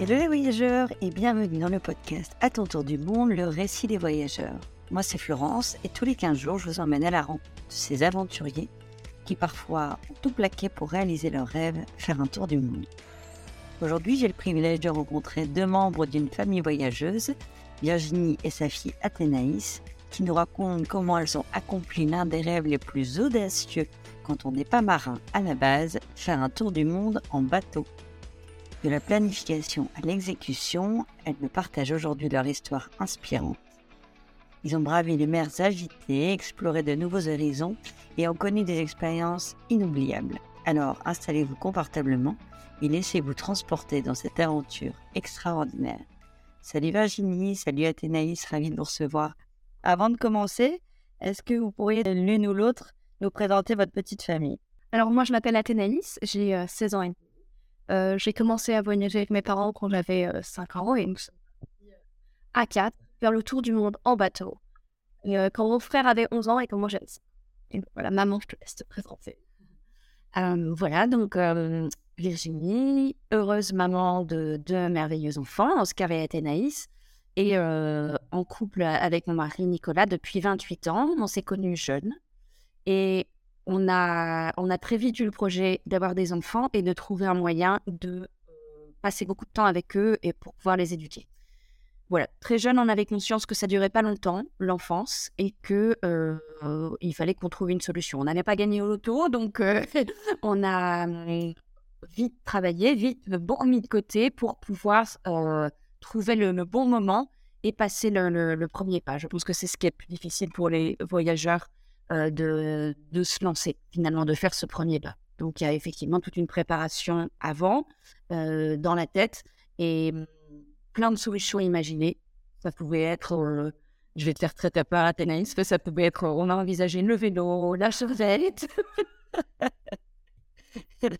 Hello les voyageurs et bienvenue dans le podcast À ton tour du monde, le récit des voyageurs. Moi c'est Florence et tous les 15 jours je vous emmène à la rencontre de ces aventuriers qui parfois ont tout plaqué pour réaliser leurs rêves, faire un tour du monde. Aujourd'hui j'ai le privilège de rencontrer deux membres d'une famille voyageuse, Virginie et sa fille Athénaïs, qui nous racontent comment elles ont accompli l'un des rêves les plus audacieux quand on n'est pas marin à la base, faire un tour du monde en bateau. De la planification à l'exécution, elles me partagent aujourd'hui leur histoire inspirante. Ils ont bravé les mers agitées, exploré de nouveaux horizons et ont connu des expériences inoubliables. Alors installez-vous confortablement et laissez-vous transporter dans cette aventure extraordinaire. Salut Virginie, salut Athénaïs, ravi de vous recevoir. Avant de commencer, est-ce que vous pourriez l'une ou l'autre nous présenter votre petite famille? Alors moi je m'appelle Athénaïs, j'ai 16 ans et demi. Euh, j'ai commencé à voyager avec mes parents quand j'avais 5 ans et nous sommes à 4 faire le tour du monde en bateau. Et, euh, quand mon frère avait 11 ans et quand moi j'avais Et voilà, maman, je te laisse te présenter. Euh, voilà, donc Virginie, heureuse maman de deux merveilleux enfants, Oscar et Athénaïs, et en couple avec mon mari Nicolas depuis 28 ans. On s'est connus jeunes et on a, très vite eu le projet d'avoir des enfants et de trouver un moyen de passer beaucoup de temps avec eux et pour pouvoir les éduquer. Voilà, très jeune, on avait conscience que ça durait pas longtemps, l'enfance, et que il fallait qu'on trouve une solution. On n'allait pas gagner au loto, donc on a vite travaillé, vite bon mis de côté pour pouvoir trouver le, bon moment et passer le, le, premier pas. Je pense que c'est ce qui est plus difficile pour les voyageurs euh, de, se lancer, finalement, de faire ce premier pas. Donc, il y a effectivement toute une préparation avant, euh, dans la tête, et mmh, plein de solutions imaginées. Ça pouvait être, euh, je vais te faire très à part, Athénaïs, ça pouvait être, on a envisagé le vélo, la chevette.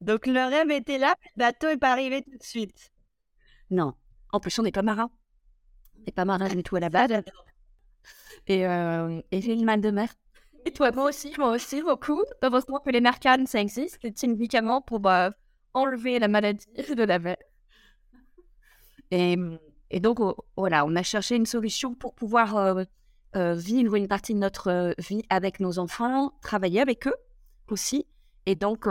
Donc, le rêve était là, le bateau n'est pas arrivé tout de suite. Non. En plus, on n'est pas marin. On n'est pas marin du tout à la base. Et, euh, et j'ai une mal de mer. Et toi, moi aussi, moi aussi, beaucoup. Heureusement que les Narcan, ça existe, c'est un médicament pour bah, enlever la maladie de la mer. Et, et donc, oh, voilà, on a cherché une solution pour pouvoir euh, euh, vivre une partie de notre vie avec nos enfants, travailler avec eux aussi. Et donc,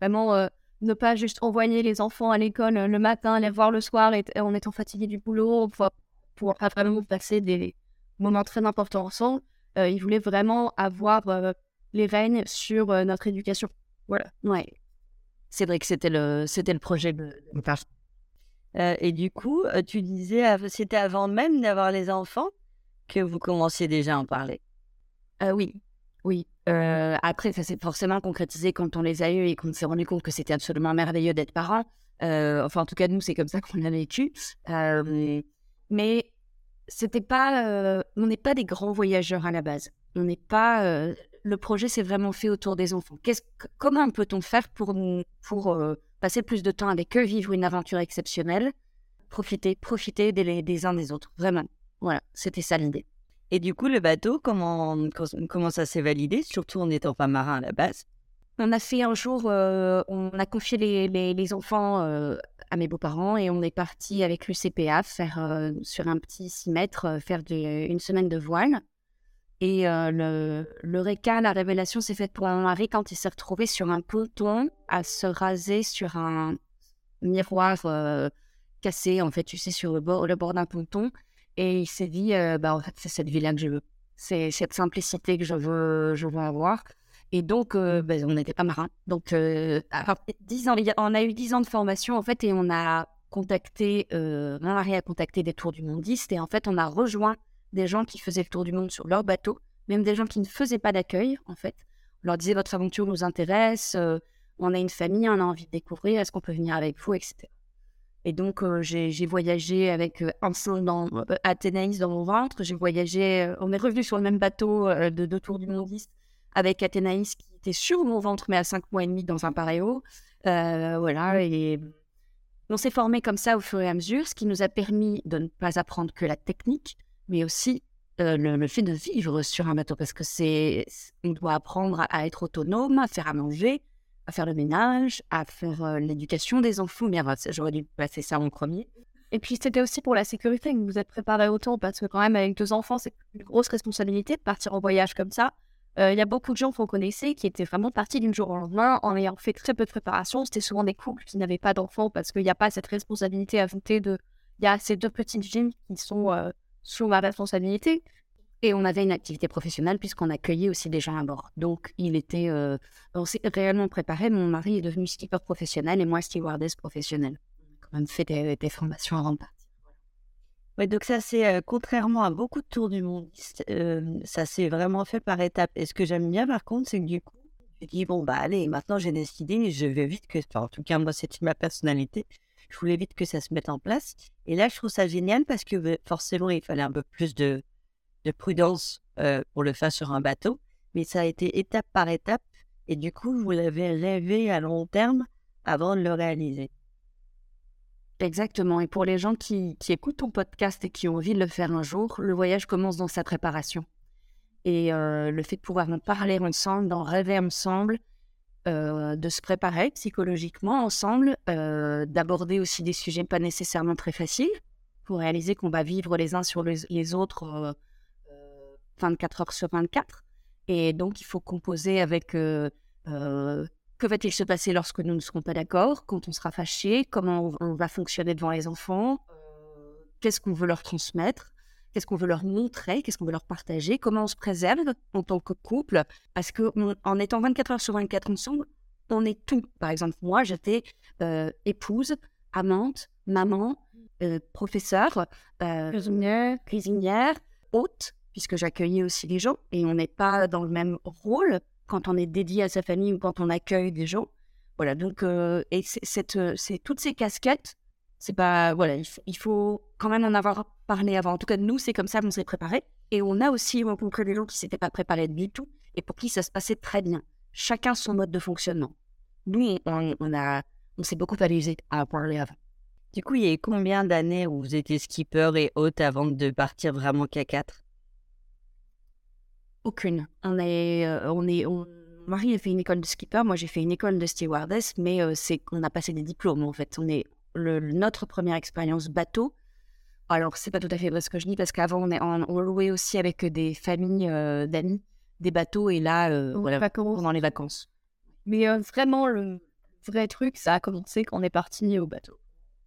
vraiment, ne pas juste envoyer les enfants à l'école le matin, les voir le soir et, en étant fatigué du boulot, pour, pour vraiment passer des, moment très important ensemble. Euh, il voulait vraiment avoir euh, les règnes sur euh, notre éducation. Voilà. Ouais. C'est vrai que c'était le, c'était le projet de, et du coup, tu disais, c'était avant même d'avoir les enfants que vous commenciez déjà à en parler. oui, oui. après, ça s'est forcément concrétisé quand on les a eus et qu'on s'est rendu compte que c'était absolument merveilleux d'être parents. enfin, en tout cas, nous, c'est comme ça qu'on l'a vécu. mais c'était pas, euh, on n'est pas des grands voyageurs à la base. On n'est pas. Euh, le projet s'est vraiment fait autour des enfants. comment peut-on faire pour pour euh, passer plus de temps avec eux, vivre une aventure exceptionnelle, profiter, profiter des, uns des autres, vraiment. Voilà, c'était ça l'idée. Et du coup, le bateau, comment comment ça s'est validé, surtout en n'étant pas marin à la base? On a fait un jour, on a confié les, les, les enfants à mes beaux-parents et on est parti avec l'UCPA faire euh, sur un petit 6 mètres, euh, faire une semaine de voile. Et euh, le, le réca, la révélation s'est faite pour mon mari quand il s'est retrouvé sur un ponton à se raser sur un miroir cassé, en fait, tu sais, sur le bord, le bord d'un ponton. Et il s'est dit, bah, en fait, c'est cette vie-là que je veux. C'est cette simplicité que je veux, je veux avoir. Et donc, euh, ben, on n'était pas marins. Donc, euh, ans, on a eu 10 ans de formation, en fait, et on a contacté, euh, mon mari a contacté des tours du mondiste, et en fait, on a rejoint des gens qui faisaient le tour du monde sur leur bateau, même des gens qui ne faisaient pas d'accueil, en fait. On leur disait, votre aventure nous intéresse, on a une famille, on a envie de découvrir, est-ce qu'on peut venir avec vous, etc. Et donc, j'ai voyagé avec un son dans Athénaïs dans mon ventre. J'ai voyagé, on est revenu sur le même bateau de deux tours du mondiste avec Athénaïs qui était sur mon ventre, mais à 5 mois et demi dans un paréo. Euh, voilà, et on s'est formé comme ça au fur et à mesure, ce qui nous a permis de ne pas apprendre que la technique, mais aussi euh, le, fait de vivre sur un bateau, parce que c'est, on doit apprendre à, être autonome, à faire à manger, à faire le ménage, à faire l'éducation des enfants. Bien, j'aurais dû passer ça en premier. Et puis c'était aussi pour la sécurité que vous êtes préparé autant, parce que quand même avec deux enfants, c'est une grosse responsabilité de partir en voyage comme ça. Il y a beaucoup de gens qu'on connaissait qui étaient vraiment partis d'une jour au lendemain en ayant fait très peu de préparation. C'était souvent des couples qui n'avaient pas d'enfants parce qu'il n'y a pas cette responsabilité ajoutée de... Il y a ces deux petites filles qui sont sous ma responsabilité. Et on avait une activité professionnelle puisqu'on accueillait aussi des gens à bord. Donc, il était, euh, on s'est réellement préparé. Mon mari est devenu skipper professionnel et moi stewardess professionnelle. On a quand même fait des, formations avant de. Donc ça c'est contrairement à beaucoup de tours du monde, ça s'est vraiment fait par étapes. Et ce que j'aime bien par contre, c'est que du coup, je dis bon bah allez, maintenant j'ai décidé, je vais vite que, en tout cas moi c'est ma personnalité, je voulais vite que ça se mette en place. Et là je trouve ça génial parce que forcément il fallait un peu plus de de prudence pour le faire sur un bateau, mais ça a été étape par étape et du coup, vous l'avez rêvé à long terme avant de le réaliser. Exactement. Et pour les gens qui, écoutent ton podcast et qui ont envie de le faire un jour, le voyage commence dans sa préparation. Et euh, le fait de pouvoir en parler ensemble, d'en rêver ensemble, euh, de se préparer psychologiquement ensemble, d'aborder aussi des sujets pas nécessairement très faciles, pour réaliser qu'on va vivre les uns sur les autres 24 heures sur 24. Et donc, il faut composer avec euh, euh, que va-t-il se passer lorsque nous ne serons pas d'accord, quand on sera fâché, comment on, va fonctionner devant les enfants, euh, qu'est-ce qu'on veut leur transmettre, qu'est-ce qu'on veut leur montrer, qu'est-ce qu'on veut leur partager, comment on se préserve en tant que couple, parce qu'en étant 24 heures sur 24 ensemble, on est tout. Par exemple, moi, j'étais épouse, amante, maman, professeur, cuisinière, cuisinière, hôte, puisque j'accueillais aussi les gens et on n'est pas dans le même rôle quand on est dédié à sa famille ou quand on accueille des gens. Voilà, donc, euh, et c'est euh, toutes ces casquettes, c'est pas, voilà, il, faut quand même en avoir parlé avant. En tout cas, nous, c'est comme ça qu'on s'est préparé. Et on a aussi rencontré des gens qui s'étaient pas préparés du tout et pour qui ça se passait très bien. Chacun son mode de fonctionnement. Nous, on, a, on s'est beaucoup amusé à parler avant. Du coup, il y a combien d'années où vous étiez skipper et hôte avant de partir vraiment K4 aucune. On est, euh, on est, on... Marie a fait une école de skipper, moi j'ai fait une école de stewardess, mais euh, c'est qu'on a passé des diplômes en fait. On est le, notre première expérience bateau. Alors c'est pas tout à fait vrai ce que je dis parce qu'avant on, est, on, louait aussi avec des familles euh, d'amis des bateaux et là voilà, pendant les vacances. Mais vraiment le vrai truc, ça a commencé quand on est parti au bateau.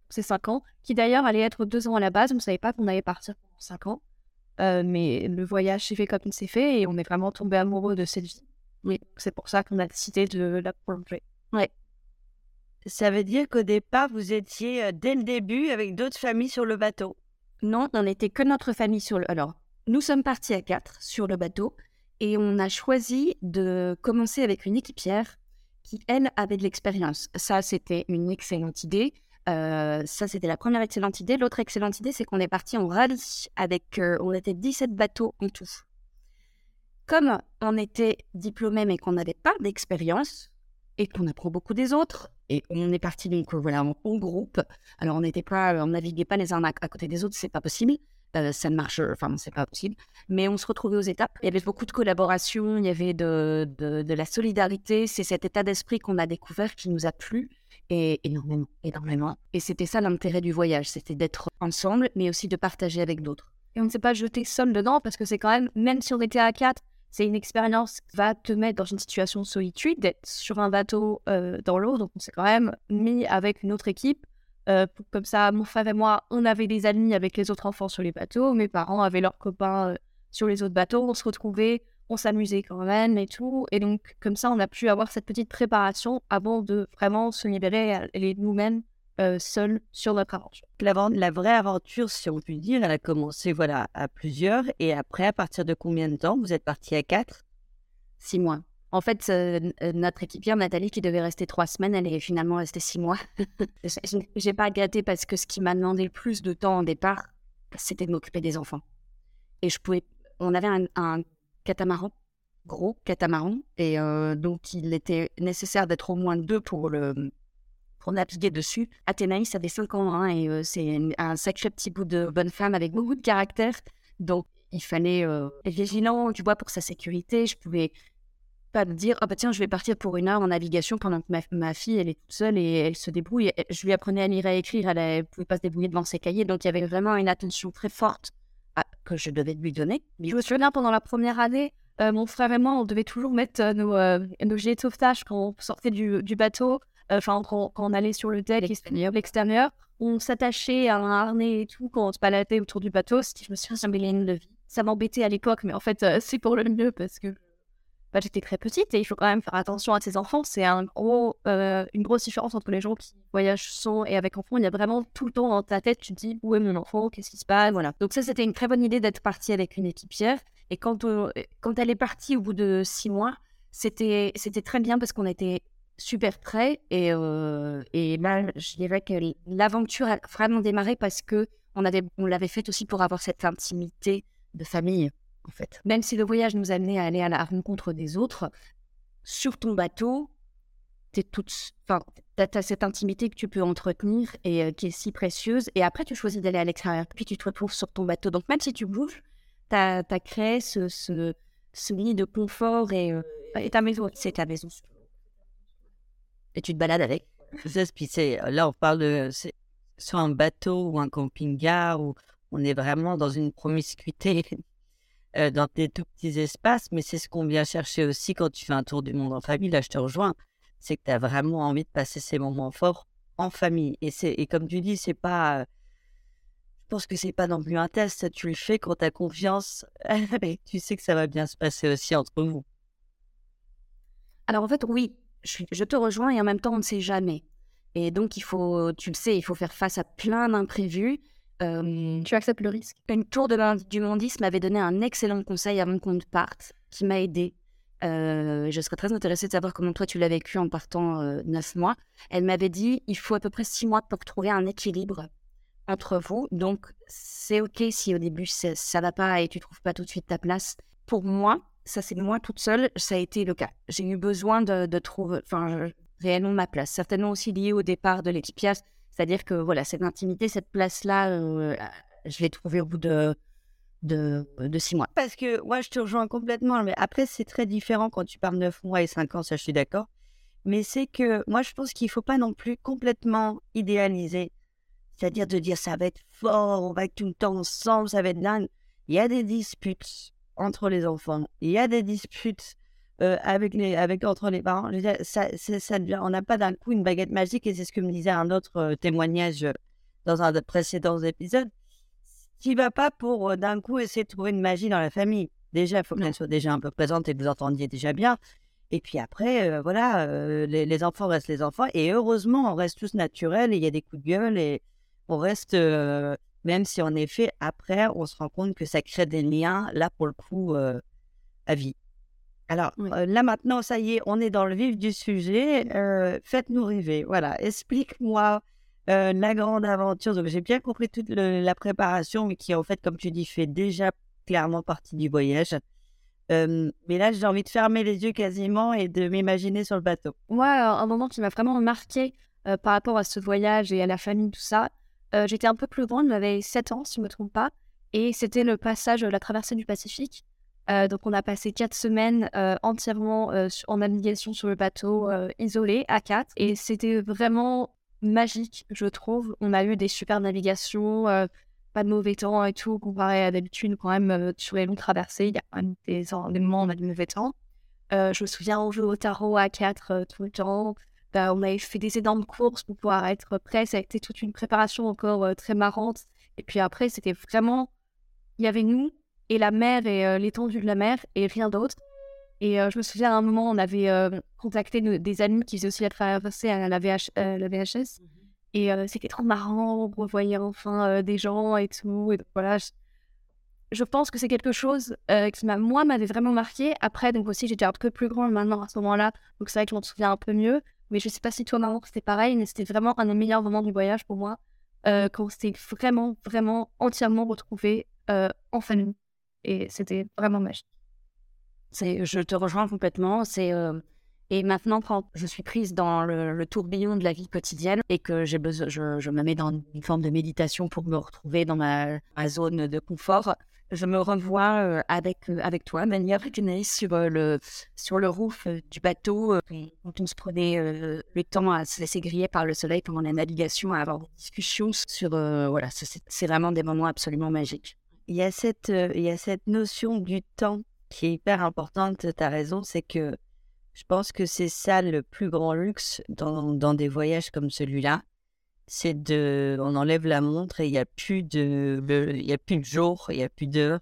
C'est cinq ans, qui d'ailleurs allait être deux ans à la base. On ne savait pas qu'on allait partir pendant cinq ans. Euh, mais le voyage s'est fait comme il s'est fait et on est vraiment tombé amoureux de cette vie. Oui, c'est pour ça qu'on a décidé de la prolonger. Ouais. Ça veut dire qu'au départ, vous étiez euh, dès le début avec d'autres familles sur le bateau? Non, on n'était que notre famille sur le. Alors, nous sommes partis à quatre sur le bateau et on a choisi de commencer avec une équipière qui, elle, avait de l'expérience. Ça, c'était une excellente idée. Euh, ça, c'était la première excellente idée. L'autre excellente idée, c'est qu'on est parti en rallye avec, euh, on était 17 bateaux en tout. Comme on était diplômés mais qu'on n'avait pas d'expérience et qu'on apprend beaucoup des autres, et on est parti donc voilà en, groupe. Alors on n'était pas, on naviguait pas les uns à, côté des autres, c'est pas possible. Euh, ça ne marche, enfin c'est pas possible. Mais on se retrouvait aux étapes. Il y avait beaucoup de collaboration, il y avait de la solidarité. C'est cet état d'esprit qu'on a découvert qui nous a plu et énormément, énormément. Et c'était ça l'intérêt du voyage, c'était d'être ensemble, mais aussi de partager avec d'autres. Et on ne s'est pas jeté seul dedans parce que c'est quand même, même si on était à quatre, c'est une expérience qui va te mettre dans une situation de solitude, d'être sur un bateau euh, dans l'eau. Donc on s'est quand même mis avec une autre équipe. Euh, comme ça, mon frère et moi, on avait des amis avec les autres enfants sur les bateaux. Mes parents avaient leurs copains euh, sur les autres bateaux. On se retrouvait on s'amusait quand même et tout. Et donc, comme ça, on a pu avoir cette petite préparation avant de vraiment se libérer et nous-mêmes euh, seuls sur notre aventure. La, la, vraie aventure, si on peut dire, elle a commencé voilà, à plusieurs. Et après, à partir de combien de temps? Vous êtes parti à quatre? Six mois. En fait, euh, euh, notre équipière Nathalie, qui devait rester trois semaines, elle est finalement restée six mois. J'ai pas gâté parce que ce qui m'a demandé le plus de temps au départ, c'était de m'occuper des enfants. Et je pouvais. On avait un catamaran, gros catamaran. Et euh, donc, il était nécessaire d'être au moins deux pour, le, pour naviguer dessus. Athénaïs avait 5 ans hein, et euh, c'est un sacré petit bout de bonne femme avec beaucoup de caractère. Donc, il fallait euh, être vigilant, tu vois, pour sa sécurité. Je pouvais pas me dire, ah bah tiens, je vais partir pour une heure en navigation pendant que ma, fille, elle est toute seule et elle se débrouille. Je lui apprenais à lire et à écrire, elle ne pouvait pas se débrouiller devant ses cahiers, donc il y avait vraiment une attention très forte que je devais lui donner. Je me souviens, pendant la première année, euh, mon frère et moi, on devait toujours mettre euh, nos, euh, nos gilets de sauvetage quand on sortait du, du bateau, enfin quand, quand, on allait sur le deck l'extérieur. On s'attachait à un harnais et tout quand on se baladait autour du bateau, ce qui, je me suis dit, de vie. Ça m'embêtait à l'époque, mais en fait, c'est pour le mieux parce que bah, j'étais très petite et il faut quand même faire attention à ses enfants. C'est un gros, euh, une grosse différence entre les gens qui voyagent sans et avec enfants. Il y a vraiment tout le temps dans ta tête, tu te dis où est mon enfant, qu'est-ce qui se passe, voilà. Donc ça, c'était une très bonne idée d'être partie avec une équipière. Et quand, quand elle est partie au bout de six mois, c'était c'était très bien parce qu'on était super près et, euh, et là, je dirais que l'aventure a vraiment démarré parce que on avait on l'avait faite aussi pour avoir cette intimité de famille en fait. Même si le voyage nous amenait à aller à la rencontre des autres, sur ton bateau, tu as, cette intimité que tu peux entretenir et euh, qui est si précieuse. Et après, tu choisis d'aller à l'extérieur, puis tu te retrouves sur ton bateau. Donc, même si tu bouges, tu as, créé ce, ce, lit de confort et, euh, et ta maison. C'est ta maison. Et tu te balades avec. là, on parle de. Sur un bateau ou un camping-car où on est vraiment dans une promiscuité euh, dans tes tout petits espaces, mais c'est ce qu'on vient chercher aussi quand tu fais un tour du monde en famille. Là, je te rejoins. C'est que tu as vraiment envie de passer ces moments forts en famille. Et, c'est, et comme tu dis, c'est pas. Je pense que c'est pas non plus un test. Tu le fais quand tu as confiance tu sais que ça va bien se passer aussi entre vous. Alors en fait, oui, je, je te rejoins et en même temps, on ne sait jamais. Et donc, il faut, tu le sais, il faut faire face à plein d'imprévus tu acceptes le risque? Une tour de du mondisme m'avait donné un excellent conseil avant qu'on ne parte, qui m'a aidé. Euh, je serais très intéressée de savoir comment toi tu l'as vécu en partant euh, neuf mois. Elle m'avait dit il faut à peu près six mois pour trouver un équilibre entre vous. Donc c'est ok si au début ça, ne va pas et tu trouves pas tout de suite ta place. Pour moi, ça c'est moi toute seule, ça a été le cas. J'ai eu besoin de, de trouver, enfin réellement ma place. Certainement aussi lié au départ de l'équipiage c'est-à-dire que voilà, cette intimité, cette place-là, euh, je l'ai trouvée au bout de, de, six mois. Parce que moi, je te rejoins complètement. Mais après, c'est très différent quand tu parles neuf mois et cinq ans, ça, je suis d'accord. Mais c'est que moi, je pense qu'il ne faut pas non plus complètement idéaliser. C'est-à-dire de dire ça va être fort, on va être tout le temps ensemble, ça va être dingue. Il y a des disputes entre les enfants. Il y a des disputes euh, avec les, avec, entre les parents. ça, ça on n'a pas d'un coup une baguette magique et c'est ce que me disait un autre euh, témoignage euh, dans un des précédents épisodes. Tu vas pas pour d'un coup essayer de trouver une magie dans la famille. Déjà, il faut qu'elle soit déjà un peu présente et que vous entendiez déjà bien. Et puis après, voilà, les, les, enfants restent les enfants. Et heureusement, on reste tous naturels et il y a des coups de gueule et on reste, même si en effet, après, on se rend compte que ça crée des liens, là, pour le coup, à vie. Alors là maintenant, ça y est, on est dans le vif du sujet. Faites-nous rêver. Voilà, explique-moi la grande aventure. Donc j'ai bien compris toute la préparation, mais qui en fait, comme tu dis, fait déjà clairement partie du voyage. mais là, j'ai envie de fermer les yeux quasiment et de m'imaginer sur le bateau. Moi, un moment qui m'a vraiment marqué par rapport à ce voyage et à la famille, tout ça, j'étais un peu plus grande, j'avais 7 ans, si je ne me trompe pas, et c'était le passage, la traversée du Pacifique. Euh, donc, on a passé quatre semaines euh, entièrement euh, en navigation sur le bateau, isolé, à quatre. Et c'était vraiment magique, je trouve. On a eu des super navigations, pas de mauvais temps et tout, comparé à d'habitude, quand même, sur les longues traversées. Il y a quand même des, moments où on a du mauvais temps. je me souviens, on jouait au tarot à quatre tout le temps. Bah, on avait fait des énormes courses pour pouvoir être prêt. Ça a été toute une préparation encore très marrante. Et puis après, c'était vraiment. Il y avait nous, et la mer et euh, l'étendue de la mer et rien d'autre. Et euh, je me souviens à un moment, on avait euh, contacté des amis qui faisaient aussi la traversée à la, VH, la VHS. Mmh et c'était trop marrant, on revoyait enfin des gens et tout. Et voilà, je, pense que c'est quelque chose qui, m'a, moi, m'avait vraiment marqué. Après, donc aussi, j'étais un peu plus grande maintenant à ce moment-là. Donc c'est vrai que je m'en souviens un peu mieux. Mais je sais pas si toi, maman, c'était pareil. Mais c'était vraiment un des meilleurs moments du voyage pour moi. quand c'était vraiment, vraiment entièrement retrouvé en famille. Et c'était vraiment magique. Je te rejoins complètement. Euh, et maintenant, je suis prise dans le, tourbillon de la vie quotidienne et que j'ai besoin, je, me mets dans une forme de méditation pour me retrouver dans ma, zone de confort, je me revois avec, avec toi, Mania sur, le, sur le roof du bateau, quand on se prenait le temps à se laisser griller par le soleil pendant la navigation, à avoir des discussions sur. voilà, c'est vraiment des moments absolument magiques. Il y, a cette, il y a cette notion du temps qui est hyper importante, tu as raison, c'est que je pense que c'est ça le plus grand luxe dans, des voyages comme celui-là c'est de, on enlève la montre et il n'y a plus de, il y a plus de jour, il n'y a plus d'heure.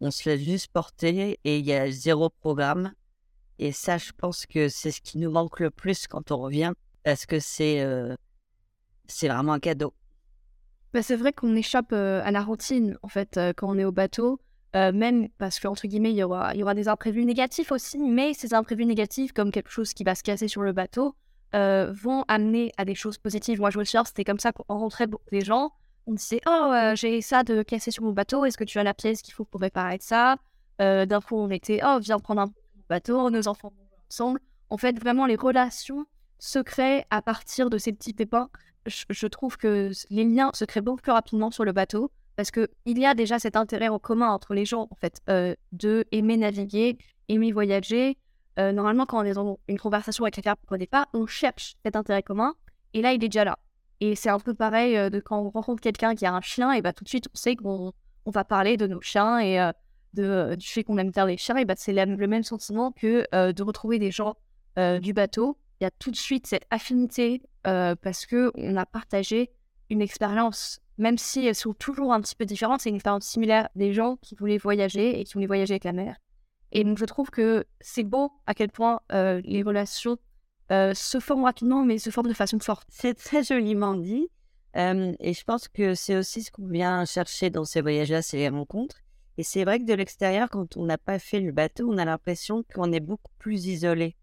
On se laisse juste porter et il y a zéro programme. Et ça, je pense que c'est ce qui nous manque le plus quand on revient, parce que c'est, euh, c'est vraiment un cadeau. Bah, c'est vrai qu'on échappe euh, à la routine, en fait, euh, quand on est au bateau. même parce qu'entre guillemets, il y aura, il y aura des imprévus négatifs aussi, mais ces imprévus négatifs, comme quelque chose qui va se casser sur le bateau, euh, vont amener à des choses positives. Moi, je me souviens, c'était comme ça qu'on beaucoup des gens. On disait Oh, euh, j'ai ça de casser sur mon bateau, est-ce que tu as la pièce qu'il faut pour réparer ça? Euh, D'un coup, on était Oh, viens prendre un bateau, nos enfants vont ensemble. En fait, vraiment, les relations se créent à partir de ces petits pépins. Je, trouve que les liens se créent beaucoup plus rapidement sur le bateau parce qu'il y a déjà cet intérêt en commun entre les gens, en fait, de aimer naviguer, aimer voyager, euh, normalement, quand on est dans une conversation avec quelqu'un au départ, on cherche cet intérêt commun, et là, il est déjà là. Et c'est un peu pareil euh, de quand on rencontre quelqu'un qui a un chien, et bah, tout de suite, on sait qu'on on va parler de nos chiens et euh, du fait qu'on aime bien les chiens, et bah, c'est le même sentiment que de retrouver des gens du bateau. Il y a tout de suite cette affinité parce qu'on a partagé une expérience, même si elles sont toujours un petit peu différentes, c'est une expérience similaire des gens qui voulaient voyager et qui voulaient voyager avec la mer. Et donc, je trouve que c'est beau à quel point euh, les relations euh, se forment rapidement, mais se forment de façon forte. C'est très joliment dit. et je pense que c'est aussi ce qu'on vient chercher dans ces voyages-là, c'est les rencontres. Et c'est vrai que de l'extérieur, quand on n'a pas fait le bateau, on a l'impression qu'on est beaucoup plus isolé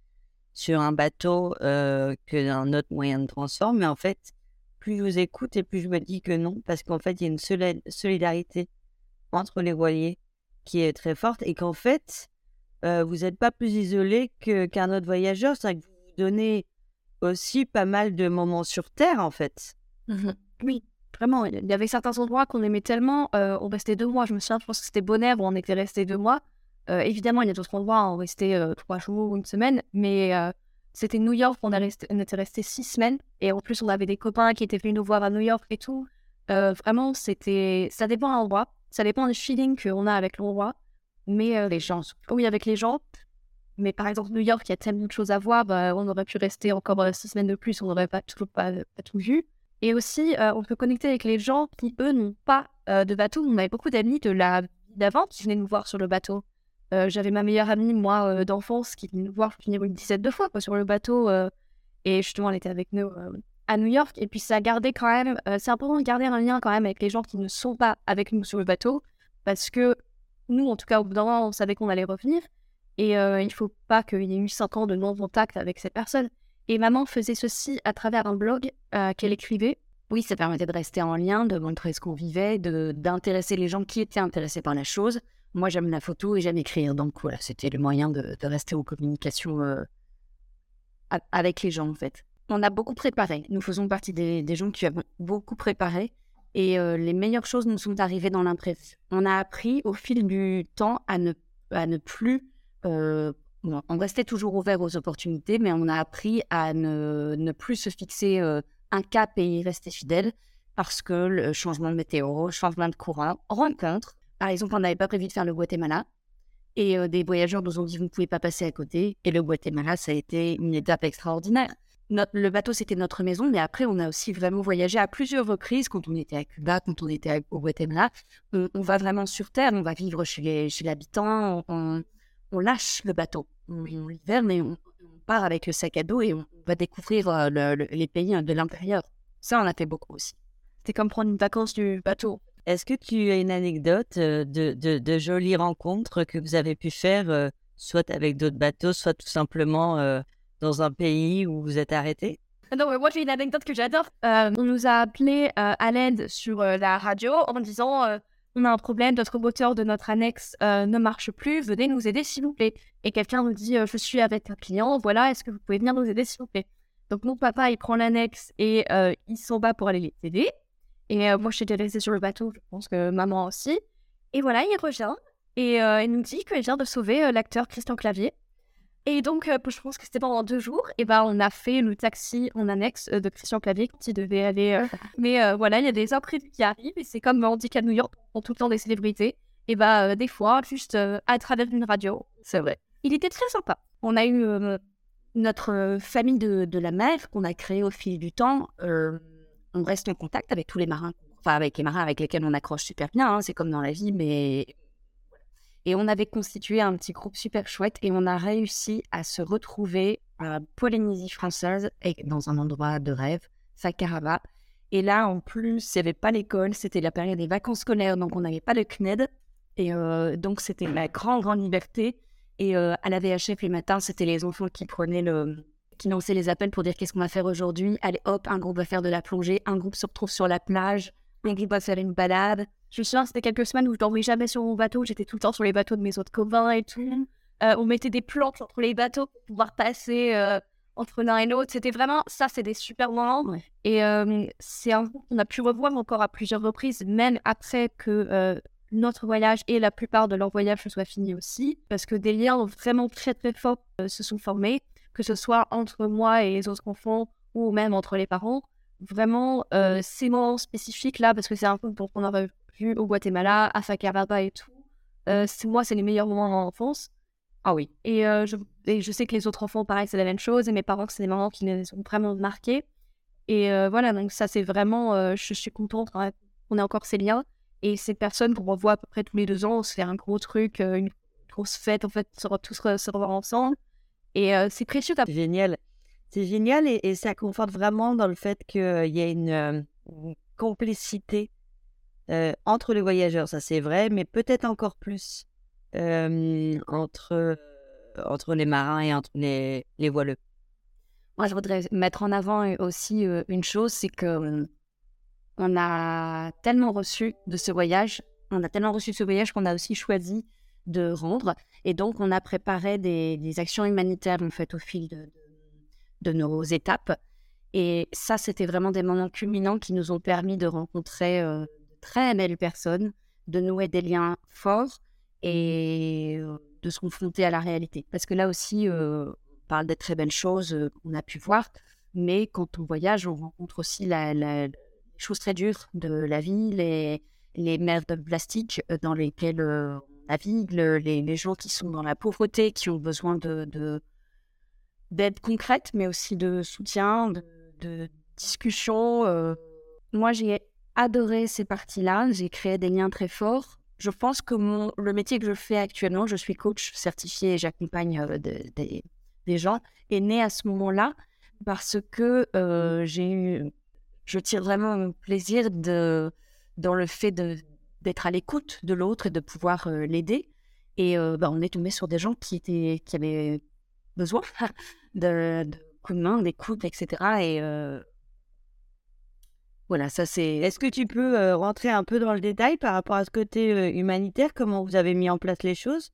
sur un bateau euh, que d'un autre moyen de transport. Mais en fait, plus je vous écoute et plus je me dis que non, parce qu'en fait, il y a une solidarité entre les voiliers qui est très forte et qu'en fait, vous n'êtes pas plus isolé qu'un autre voyageur. C'est que vous vous donnez aussi pas mal de moments sur Terre, en fait. Mmh oui, vraiment. Il y avait certains endroits qu'on aimait tellement. on restait deux mois. Je me souviens, je pense que c'était Bonaire où on était resté deux mois. Évidemment, il y a d'autres endroits où on restait trois jours ou une semaine. Mais c'était New York. On, on était resté six semaines. Et en plus, on avait des copains qui étaient venus nous voir à New York et tout. vraiment, c'était. Ça dépend de l'endroit. Ça dépend du feeling qu'on a avec l'endroit. Mais euh, les gens, oui, avec les gens. Mais par exemple, New York, il y a tellement de choses à voir. Bah, on aurait pu rester encore euh, six semaines de plus, on n'aurait pas, toujours pas, tout vu. Et aussi, euh, on peut connecter avec les gens qui, eux, n'ont pas de bateau. On avait beaucoup d'amis de la d'avant qui venaient nous voir sur le bateau. J'avais ma meilleure amie, moi, d'enfance, qui venait nous voir finir une dizaine de fois sur le bateau. et justement, elle était avec nous à New York. Et puis, ça a gardé quand même. c'est important de garder un lien quand même avec les gens qui ne sont pas avec nous sur le bateau. Parce que nous, en tout cas, au bout d'un moment, on savait qu'on allait revenir. Et euh, il ne faut pas qu'il y ait eu cinq ans de non-contact avec cette personne. Et maman faisait ceci à travers un blog euh, qu'elle écrivait. Oui, ça permettait de rester en lien, de montrer ce qu'on vivait, d'intéresser les gens qui étaient intéressés par la chose. Moi, j'aime la photo et j'aime écrire. Donc voilà, c'était le moyen de, rester en communication euh, avec les gens, en fait. On a beaucoup préparé. Nous faisons partie des, gens qui ont beaucoup préparé. Et les meilleures choses nous sont arrivées dans l'imprévu. On a appris au fil du temps à ne, plus... on restait toujours ouvert aux opportunités, mais on a appris à ne, ne plus se fixer un cap et y rester fidèle parce que le changement de météo, changement de courant, rencontre. Par exemple, on n'avait pas prévu de faire le Guatemala. Et des voyageurs nous ont dit, vous ne pouvez pas passer à côté. Et le Guatemala, ça a été une étape extraordinaire le bateau, c'était notre maison, mais après, on a aussi vraiment voyagé à plusieurs reprises. Quand on était à Cuba, quand on était au Guatemala, on, va vraiment sur Terre, on va vivre chez, chez l'habitant, on, lâche le bateau. On, hiverne et on, part avec le sac à dos et on va découvrir euh, les pays hein, de l'intérieur. Ça, on a fait beaucoup aussi. C'était comme prendre une vacance du bateau. Est-ce que tu as une anecdote de, jolies rencontres que vous avez pu faire, soit avec d'autres bateaux, soit tout simplement dans un pays où vous êtes arrêté? Non, moi j'ai une anecdote que j'adore. On nous a appelé à l'aide sur la radio en disant on a un problème, notre moteur de notre annexe ne marche plus, venez nous aider s'il vous plaît. Et quelqu'un nous dit je suis avec un client, voilà, est-ce que vous pouvez venir nous aider s'il vous plaît? Donc mon papa il prend l'annexe et il s'en va pour aller les aider. Et moi j'étais restée sur le bateau, je pense que maman aussi. Et voilà, il revient et il nous dit qu'il vient de sauver l'acteur Christian Clavier. Et donc, je pense que c'était pendant deux jours. Et ben, on a fait le taxi en annexe de Christian Clavier quand il devait aller. Mais voilà, il y a des imprévus qui arrivent. Et c'est comme on dit qu'à New York, on tout le temps des célébrités. Et bah, des fois, juste à travers une radio. C'est vrai. Il était très sympa. On a eu notre famille de, de la mer qu'on a créée au fil du temps. On reste en contact avec tous les marins. Enfin, avec les marins avec lesquels on accroche super bien. Hein, c'est comme dans la vie, mais et on avait constitué un petit groupe super chouette et on a réussi à se retrouver à Polynésie française et dans un endroit de rêve, Sakarava. Et là, en plus, il n'y avait pas l'école, c'était la période des vacances scolaires, donc on n'avait pas de CNED. Et euh, donc, c'était la grande, grande liberté. Et euh, à la VHF, les matins, c'était les enfants qui prenaient le, qui lançaient les appels pour dire qu'est-ce qu'on va faire aujourd'hui. Allez, hop, un groupe va faire de la plongée, un groupe se retrouve sur la plage, un groupe va faire une balade. Je me souviens, c'était quelques semaines où je dormais jamais sur mon bateau. J'étais tout le temps sur les bateaux de mes autres copains et tout. Mmh. Euh, on mettait des planches entre les bateaux pour pouvoir passer euh, entre l'un et l'autre. C'était vraiment, ça, c'est des super moments. Et euh, c'est un qu'on a pu revoir encore à plusieurs reprises, même après que notre voyage et la plupart de leur voyage soient finis aussi. Parce que des liens vraiment très très forts se sont formés, que ce soit entre moi et les autres enfants ou même entre les parents. Vraiment, ces moments spécifiques là, parce que c'est un peu pour qu'on aurait au Guatemala, à Facaraba et tout. Euh, moi, c'est les meilleurs moments en enfance. Ah oui. Et, euh, je, je, sais que les autres enfants, pareil, c'est la même chose. Et mes parents, c'est des moments qui les ont vraiment marqués. Et euh, voilà, donc ça, c'est vraiment. je suis contente qu'on ait encore ces liens. Et ces personnes qu'on revoit à peu près tous les deux ans, on se fait un gros truc, une grosse fête, en fait, se tous se revoir ensemble. Et c'est précieux. C'est génial. C'est génial et, ça conforte vraiment dans le fait qu'il y a une complicité euh, entre les voyageurs, ça c'est vrai, mais peut-être encore plus entre, entre les marins et entre les, les voileux. Moi, je voudrais mettre en avant aussi une chose, c'est que on a tellement reçu de ce voyage, on a tellement reçu de ce voyage qu'on a aussi choisi de rendre. Et donc, on a préparé des, des actions humanitaires en fait au fil de, de, de nos étapes. Et ça, c'était vraiment des moments culminants qui nous ont permis de rencontrer très belles personnes, de nouer des liens forts et de se confronter à la réalité. Parce que là aussi, on parle des très belles choses qu'on a pu voir, mais quand on voyage, on rencontre aussi la, les choses très dures de la vie, les, les mers de plastique dans lesquelles on navigue, les, les, gens qui sont dans la pauvreté, qui ont besoin de, d'aide concrète, mais aussi de soutien, de, de discussion. moi, j'ai adoré ces parties-là. J'ai créé des liens très forts. Je pense que mon, le métier que je fais actuellement, je suis coach certifié et j'accompagne euh, des gens, est né à ce moment-là parce que euh, j'ai eu, je tire vraiment plaisir de, dans le fait d'être à l'écoute de l'autre et de pouvoir euh, l'aider. Et bah, on est tombé sur des gens qui, étaient, qui avaient besoin de, coups de main, d'écoute, etc. Et voilà, ça c'est. Est-ce que tu peux rentrer un peu dans le détail par rapport à ce côté humanitaire? Comment vous avez mis en place les choses?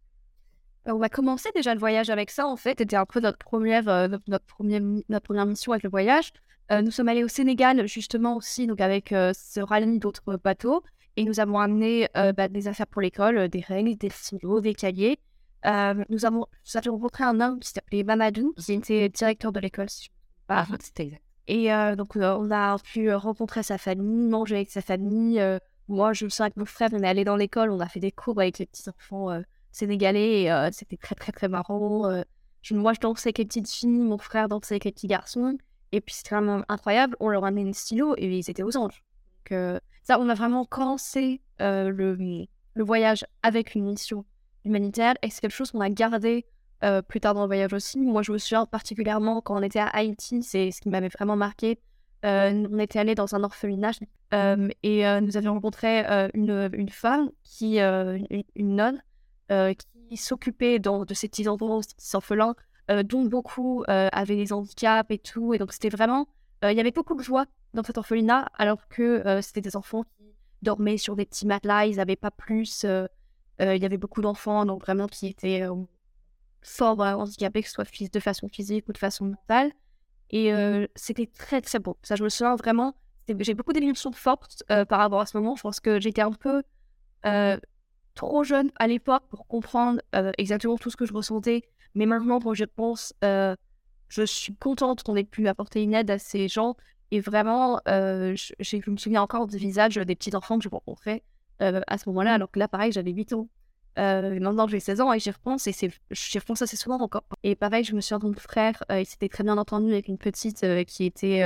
On va commencer déjà le voyage avec ça en fait. C'était un peu notre première, notre, première, notre première mission avec le voyage. nous sommes allés au Sénégal justement aussi, donc avec ce rallye d'autres bateaux, et nous avons amené bah, des affaires pour l'école, des règles, des stylos, des cahiers. nous avons, nous avons rencontré un homme qui s'appelait Mamadou, qui était directeur de l'école. Si ah, c'était exact. Et donc, on a pu rencontrer sa famille, manger avec sa famille. moi, je me souviens que mon frère, on est allé dans l'école, on a fait des cours avec les petits-enfants sénégalais et c'était très, très, très marrant. Je, moi, je dansais avec les petites filles, mon frère dansait avec les petits garçons. Et puis, c'était vraiment incroyable. On leur a amené des stylos et ils étaient aux anges. Donc, ça, on a vraiment commencé le, le voyage avec une mission humanitaire et c'est quelque chose qu'on a gardé euh, plus tard dans le voyage aussi. Moi, je me souviens particulièrement quand on était à Haïti, c'est ce qui m'avait vraiment marqué. Euh, on était allé dans un orphelinage euh, et nous avions rencontré une, une, femme, qui, une, nonne, qui s'occupait de ces petits enfants, ces petits orphelins, dont beaucoup avaient des handicaps et tout. Et donc, c'était vraiment. Il y avait beaucoup de joie dans cet orphelinat, alors que c'était des enfants qui dormaient sur des petits matelas, ils n'avaient pas plus. il y avait beaucoup d'enfants, donc vraiment qui étaient fort handicapé, que ce soit de façon physique ou de façon mentale. Et mmh c'était très, très beau. Ça, je me souviens vraiment. J'ai beaucoup d'émotions fortes par rapport à ce moment. Je pense que j'étais un peu trop jeune à l'époque pour comprendre exactement tout ce que je ressentais. Mais maintenant, quand je pense, je suis contente qu'on ait pu apporter une aide à ces gens. Et vraiment, je, je, me souviens encore du visage des petits enfants que je rencontrais à ce moment-là. Alors que là, pareil, j'avais 8 ans. Euh, maintenant j'ai 16 ans et j'y repense et j'y repense assez souvent encore. Et pareil, je me suis entendu frère, il s'était très bien entendu avec une petite qui était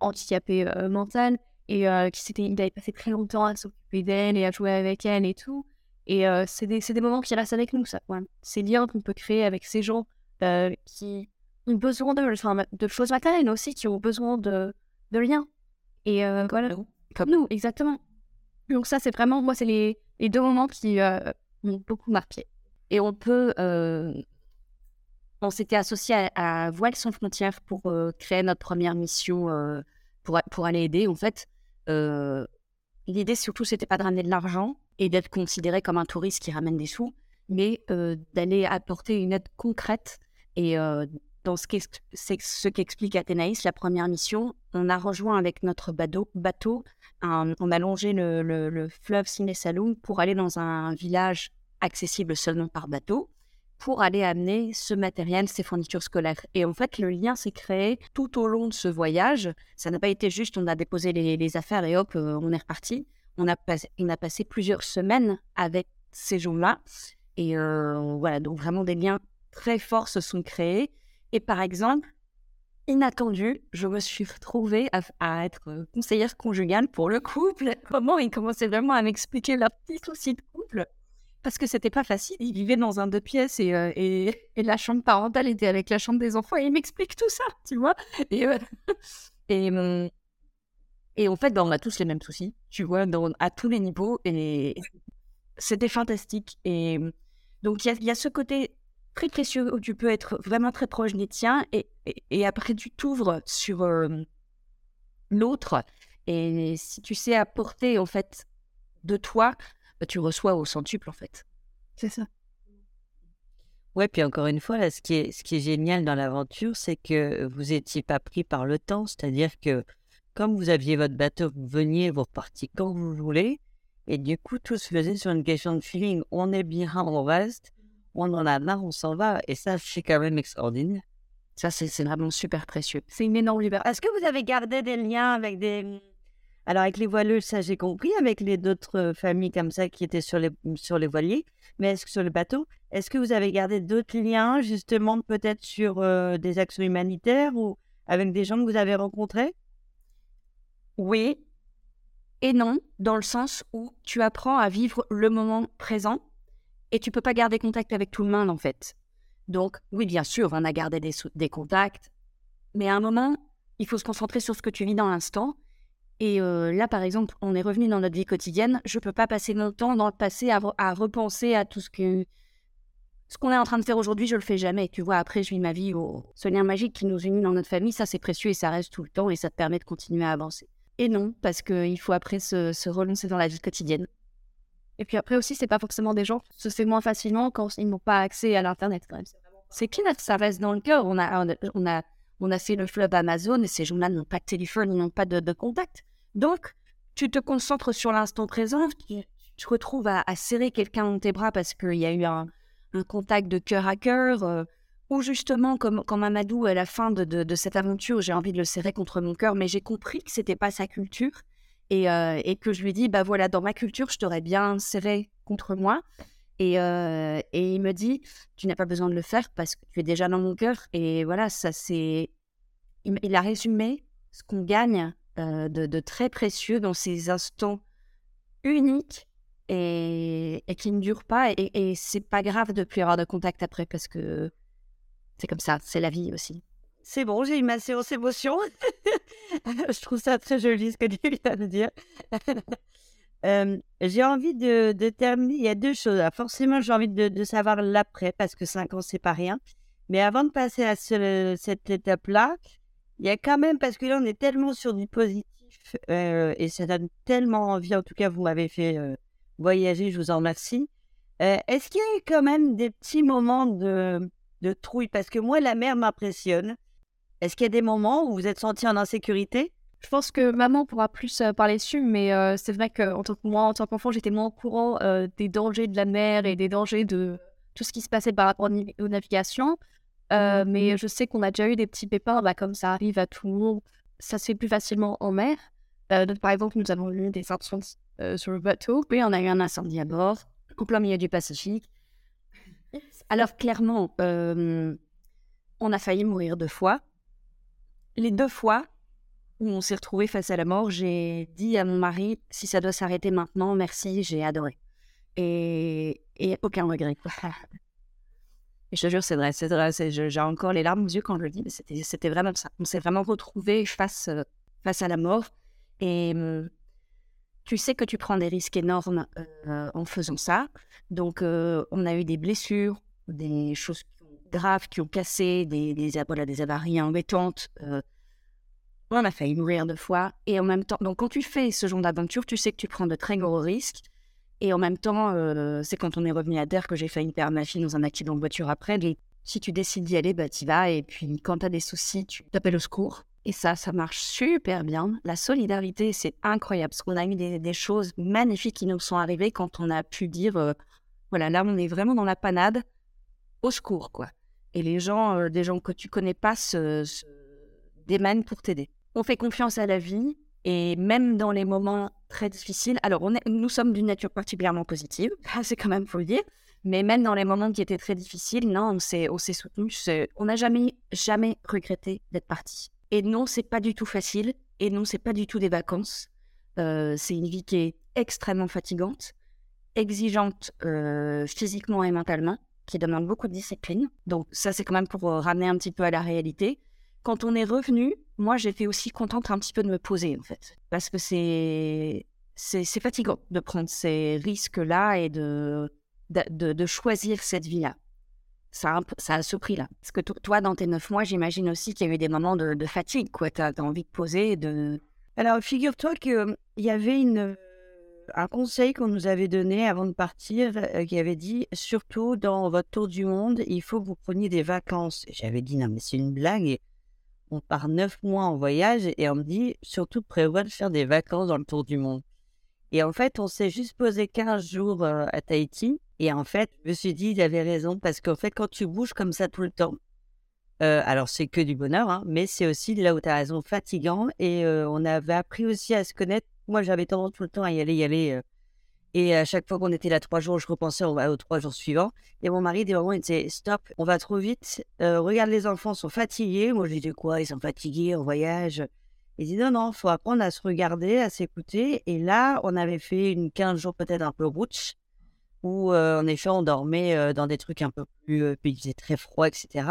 handicapée mentale et qui s'était, il avait passé très longtemps à s'occuper d'elle et à jouer avec elle et tout. Et c'est des, des, moments qui restent avec nous, ça. Ouais. Ces liens qu'on peut créer avec ces gens qui ont besoin de, de choses matérielles aussi, qui ont besoin de, de liens. Et voilà, comme nous, exactement. Donc ça, c'est vraiment, moi, c'est les, les, deux moments qui m'ont beaucoup marqué. Et on peut. Euh, on s'était associé à, à, Voile sans frontières pour euh, créer notre première mission euh, pour, pour aller aider. En fait, l'idée surtout, c'était pas de ramener de l'argent et d'être considéré comme un touriste qui ramène des sous, mais d'aller apporter une aide concrète. Et dans ce qu'explique Athénaïs, la première mission, on a rejoint avec notre bateau, on a longé le, le, fleuve Sinesaloum pour aller dans un village accessible seulement par bateau pour aller amener ce matériel, ces fournitures scolaires. Et en fait, le lien s'est créé tout au long de ce voyage. Ça n'a pas été juste, on a déposé les, affaires et hop, euh, on est reparti. On a, passé, on a passé plusieurs semaines avec ces gens-là. Et euh, voilà, donc vraiment des liens très forts se sont créés. Et par exemple, inattendu, je me suis retrouvée à, être euh, conseillère conjugale pour le couple. Comment ils commençaient vraiment à m'expliquer leurs petits soucis de couple parce que c'était pas facile. Ils vivaient dans un deux pièces et, euh, et, la chambre parentale était avec la chambre des enfants et ils m'expliquent tout ça, tu vois. Et, euh, hum, et, en fait, ben, on a tous les mêmes soucis, tu vois, à tous les niveaux et c'était fantastique. Et hum, donc, il y, a ce côté très précieux où tu peux être vraiment très proche des tiens et, et, après tu t'ouvres sur l'autre et si tu sais apporter en fait de toi, bah, tu reçois au centuple en fait. C'est ça. Ouais, puis encore une fois, là, ce qui est, ce qui est génial dans l'aventure, c'est que vous n'étiez pas pris par le temps, c'est-à-dire que comme vous aviez votre bateau, vous veniez, vous repartiez quand vous voulez, et du coup, tout se faisait sur une question de feeling. On est bien, on reste, on en a marre, on s'en va. Et ça, c'est quand même extraordinaire. Ça, c'est vraiment super précieux. C'est une énorme liberté. Est-ce que vous avez gardé des liens avec des... Alors, avec les voileux, ça, j'ai compris, avec les d'autres familles comme ça qui étaient sur les, sur les voiliers, mais est-ce que sur le bateau, est-ce que vous avez gardé d'autres liens, justement, peut-être sur euh, des actions humanitaires ou avec des gens que vous avez rencontrés? Oui et non, dans le sens où tu apprends à vivre le moment présent et tu peux pas garder contact avec tout le monde en fait. Donc oui, bien sûr, on a gardé des, contacts, mais à un moment, il faut se concentrer sur ce que tu vis dans l'instant. Et euh, là, par exemple, on est revenu dans notre vie quotidienne. Je peux pas passer mon temps dans le passé à, repenser à tout ce que ce qu'on est en train de faire aujourd'hui. Je le fais jamais. Tu vois, après, je vis ma vie au ce lien magique qui nous unit dans notre famille. Ça, c'est précieux et ça reste tout le temps et ça te permet de continuer à avancer. Et non, parce qu'il faut après se relancer dans la vie quotidienne. Et puis après aussi, c'est pas forcément des gens se fait moins facilement quand ils n'ont pas accès à l'internet quand même. C'est clair, ça reste dans le cœur. On a, on a, on a fait le fleuve Amazon et ces gens-là n'ont pas de téléphone, ils n'ont pas de, contact. Donc, tu te concentres sur l'instant présent, tu te retrouves à, serrer quelqu'un dans tes bras parce qu'il y a eu un, contact de cœur à cœur, euh, ou justement, comme, comme Amadou, à la fin de, de, de cette aventure, j'ai envie de le serrer contre mon cœur, mais j'ai compris que c'était pas sa culture et, euh, et, que je lui dis, bah voilà, dans ma culture, je t'aurais bien serré contre moi. Et, euh, et il me dit, tu n'as pas besoin de le faire parce que tu es déjà dans mon cœur. Et voilà, ça c'est... Il, a résumé ce qu'on gagne euh, de, de, très précieux dans ces instants uniques et, et qui ne durent pas. Et, et c'est pas grave de plus avoir de contact après parce que c'est comme ça, c'est la vie aussi. C'est bon, j'ai eu ma séance émotion. je trouve ça très joli ce que tu viens de dire. j'ai envie de, terminer. Il y a deux choses. Forcément, j'ai envie de, savoir l'après parce que cinq ans, c'est pas rien. Mais avant de passer à cette étape-là, il y a quand même, parce que là, on est tellement sur du positif euh, et ça donne tellement envie. En tout cas, vous m'avez fait euh, voyager, je vous en remercie. Euh, est-ce qu'il y a eu quand même des petits moments de, de trouille? Parce que moi, la mer m'impressionne. Est-ce qu'il y a des moments où vous êtes senti en insécurité? Je pense que maman pourra plus parler dessus, mais c'est vrai que en tant que moi, en tant qu'enfant, j'étais moins au courant des dangers de la mer et des dangers de tout ce qui se passait par rapport aux navigations. mais je sais qu'on a déjà eu des petits pépins, bah, comme ça arrive à tout le monde. Ça se fait plus facilement en mer. donc, par exemple, nous avons eu des incendies sur le bateau. Oui, on a eu un incendie à bord, au plein milieu du Pacifique. Alors, clairement, on a failli mourir deux fois. Les deux fois, où on s'est retrouvé face à la mort, j'ai dit à mon mari si ça doit s'arrêter maintenant, merci, j'ai adoré. Et, et aucun regret. et je te jure, c'est vrai, c'est vrai. J'ai encore les larmes aux yeux quand je le dis, mais c'était vraiment ça. On s'est vraiment retrouvé face, euh, face à la mort. Et hum, tu sais que tu prends des risques énormes euh, en faisant ça. Donc, euh, on a eu des blessures, des choses graves qui ont cassé, des, des, des avaries embêtantes on a failli mourir deux fois. Et en même temps, donc quand tu fais ce genre d'aventure, tu sais que tu prends de très gros risques. Et en même temps, euh, c'est quand on est revenu à terre que j'ai failli perdre ma fille dans un accident de voiture après. Donc, si tu décides d'y aller, bah, tu vas. Et puis, quand tu as des soucis, tu t'appelles au secours. Et ça, ça marche super bien. La solidarité, c'est incroyable. Parce qu'on a eu des, choses magnifiques qui nous sont arrivées quand on a pu dire euh, voilà, là, on est vraiment dans la panade, au secours, quoi. Et les gens, euh, des gens que tu connais pas, se, se démènent pour t'aider on fait confiance à la vie et même dans les moments très difficiles, alors on est, nous sommes d'une nature particulièrement positive, c'est quand même faut le dire, mais même dans les moments qui étaient très difficiles, non, on s'est, on s'est soutenu, on n'a jamais, jamais regretté d'être parti. Et non, c'est pas du tout facile, et non, c'est pas du tout des vacances. Euh, c'est une vie qui est extrêmement fatigante, exigeante euh, physiquement et mentalement, qui demande beaucoup de discipline. Donc ça, c'est quand même pour euh, ramener un petit peu à la réalité. Quand on est revenu, moi, j'étais aussi contente un petit peu de me poser, en fait. Parce que c'est, c'est, fatigant de prendre ces risques-là et de, de, choisir cette vie-là. Ça a, ça a ce prix-là. Parce que toi, dans tes neuf mois, j'imagine aussi qu'il y a eu des moments de, fatigue, quoi. Tu as, envie de poser, de... Alors, figure-toi qu'il y avait une, un conseil qu'on nous avait donné avant de partir, euh, qui avait dit, surtout dans votre tour du monde, il faut que vous preniez des vacances. J'avais dit, non, mais c'est une blague on part neuf mois en voyage et on me dit surtout prévois de faire des vacances dans le tour du monde. Et en fait, on s'est juste posé 15 jours euh, à Tahiti. Et en fait, je me suis dit, il avait raison, parce qu'en fait, quand tu bouges comme ça tout le temps, euh, alors c'est que du bonheur, hein, mais c'est aussi là où tu as raison, fatigant. Et on avait appris aussi à se connaître. Moi, j'avais tendance tout le temps à y aller, y aller et à chaque fois qu'on était là trois jours, je repensais aux trois jours suivants. Et mon mari, des moments, il disait Stop, on va trop vite. Euh, regarde, les enfants sont fatigués. Moi, je disais Quoi Ils sont fatigués en voyage? Il dit Non, non, il faut apprendre à se regarder, à s'écouter. Et là, on avait fait une 15 jours peut-être un peu route, où euh, en effet, on dormait euh, dans des trucs un peu plus. puis il faisait très froid, etc.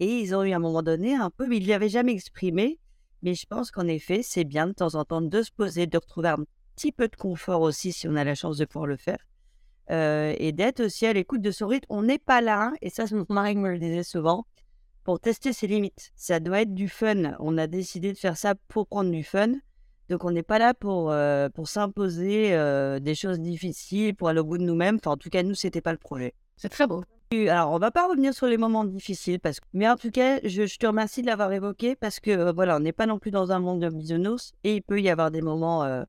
Et ils ont eu à un moment donné un peu, mais ils ne l'avaient jamais exprimé. Mais je pense qu'en effet, c'est bien de temps en temps de se poser, de retrouver un petit peu de confort aussi si on a la chance de pouvoir le faire. Euh, et d'être aussi à l'écoute de son rythme. On n'est pas là, et ça, mon mari me le disait souvent, pour tester ses limites. Ça doit être du fun. On a décidé de faire ça pour prendre du fun. Donc, on n'est pas là pour, euh, pour s'imposer euh, des choses difficiles, pour aller au bout de nous-mêmes. Enfin, en tout cas, nous, c'était pas le projet. C'est très beau. Alors, on va pas revenir sur les moments difficiles, parce que... mais en tout cas, je, te remercie de l'avoir évoqué, parce que voilà, on n'est pas non plus dans un monde de bisounours, et il peut y avoir des moments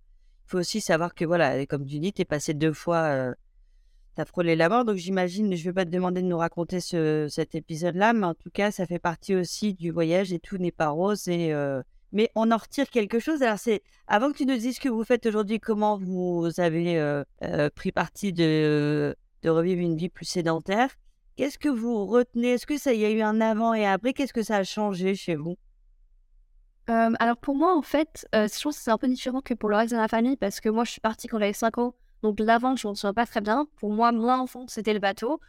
faut aussi savoir que, voilà, comme tu dis, tu es passé deux fois, euh, tu as la mort. Donc, j'imagine, je ne vais pas te demander de nous raconter ce, cet épisode-là, mais en tout cas, ça fait partie aussi du voyage et tout n'est pas rose. Et, euh, mais on en retire quelque chose. Alors, c'est avant que tu nous dises ce que vous faites aujourd'hui, comment vous avez euh, pris parti de, de revivre une vie plus sédentaire. Qu'est-ce que vous retenez? Est-ce que ça y a eu un avant et après? Qu'est-ce que ça a changé chez vous? Alors pour moi, en fait, je trouve que c'est un peu différent que pour le reste de la famille parce que moi, je suis partie quand j'avais 5 ans. Donc l'avant, je ne me souviens pas très bien. Pour moi, mon enfant, c'était le bateau.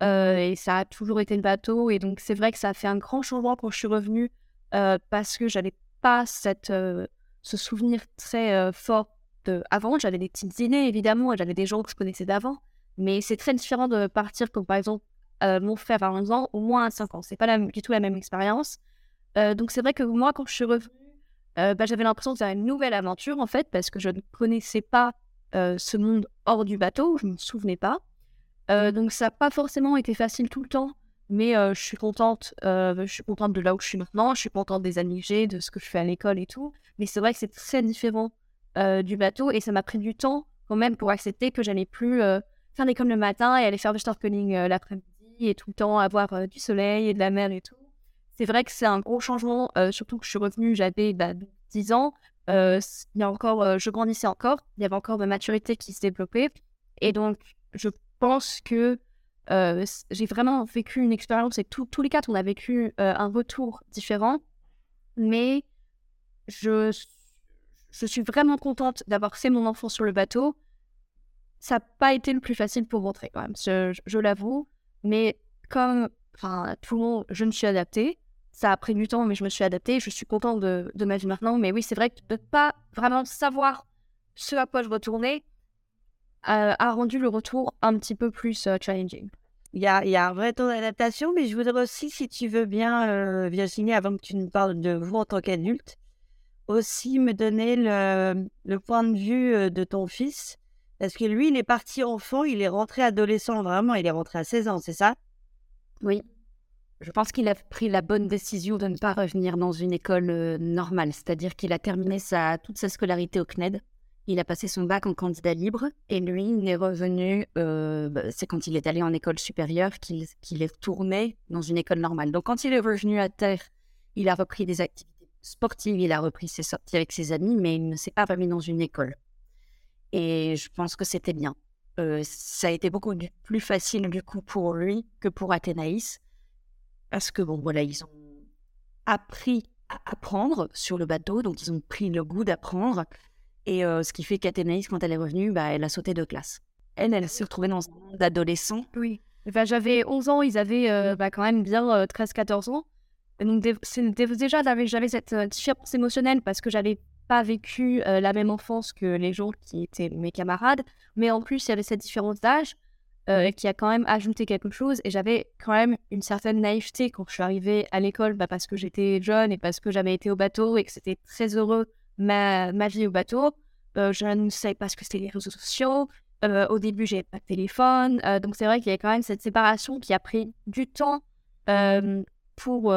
et ça a toujours été le bateau. Et donc c'est vrai que ça a fait un grand changement quand je suis revenue parce que j'avais pas cette, ce souvenir très fort de avant. J'avais des petites idées, évidemment, et j'avais des gens que je connaissais d'avant. Mais c'est très différent de partir comme par exemple mon frère à 11 ans, au moins à 5 ans. C'est pas du tout la même expérience. Euh, donc c'est vrai que moi, quand je suis revenue, euh, bah, j'avais l'impression que c'était une nouvelle aventure en fait, parce que je ne connaissais pas euh, ce monde hors du bateau, je ne me souvenais pas. donc ça n'a pas forcément été facile tout le temps Mais je suis contente, je suis contente de là où je suis maintenant, je suis contente des amis que j'ai, de ce que je fais à l'école et tout. Mais c'est vrai que c'est très différent du bateau et ça m'a pris du temps quand même pour accepter que j'allais plus faire l'école le matin et aller faire du snorkeling l'après-midi et tout le temps avoir du soleil et de la mer et tout. C'est vrai que c'est un gros changement, surtout que je suis revenue, j'avais bah, 10 ans. il y a encore, je grandissais encore, il y avait encore ma maturité qui se développait. Et donc, je pense que j'ai vraiment vécu une expérience et tous les quatre, on a vécu un retour différent. Mais je, je suis vraiment contente d'avoir fait mon enfant sur le bateau. Ça n'a pas été le plus facile pour rentrer quand même, je, l'avoue. Mais comme tout le monde, je me suis adaptée. Ça a pris du temps, mais je me suis adaptée. Je suis contente de, ma vie maintenant. Mais oui, c'est vrai que de ne pas vraiment savoir ce à quoi je retournais, a, rendu le retour un petit peu plus euh, challenging. Il y, a, un vrai temps d'adaptation, mais je voudrais aussi, si tu veux bien, euh, Virginie, avant que tu nous parles de vous en tant qu'adulte, aussi me donner le, le, point de vue euh, de ton fils. Parce que lui, il est parti enfant, il est rentré adolescent, vraiment, il est rentré à 16 ans, c'est ça? Oui. Je pense qu'il a pris la bonne décision de ne pas revenir dans une école normale, c'est-à-dire qu'il a terminé sa, toute sa scolarité au CNED. Il a passé son bac en candidat libre et lui, il est revenu, bah, c'est quand il est allé en école supérieure qu'il est retourné dans une école normale. Donc quand il est revenu à terre, il a repris des activités sportives, il a repris ses sorties avec ses amis, mais il ne s'est pas remis dans une école. Et je pense que c'était bien. Euh, ça a été beaucoup plus facile du coup pour lui que pour Athénaïs, parce que bon voilà, ils ont appris à apprendre sur le bateau, donc ils ont pris le goût d'apprendre. Et ce qui fait qu'Athénaïs, quand elle est revenue, bah, elle a sauté de classe. Elle, elle s'est retrouvée dans un monde d'adolescents. Oui. Enfin, j'avais 11 ans, ils avaient bah, quand même bien 13-14 ans. donc déjà, j'avais cette différence émotionnelle parce que j'avais pas vécu la même enfance que les gens qui étaient mes camarades. Mais en plus, il y avait cette différence d'âge qui a quand même ajouté quelque chose. Et j'avais quand même une certaine naïveté quand je suis arrivée à l'école bah, parce que j'étais jeune et parce que j'avais été au bateau et que c'était très heureux ma, ma vie au bateau. Euh, je ne savais pas ce que c'était les réseaux sociaux. Euh, au début, j'ai pas de téléphone. Euh, donc, c'est vrai qu'il y a quand même cette séparation qui a pris du temps pour,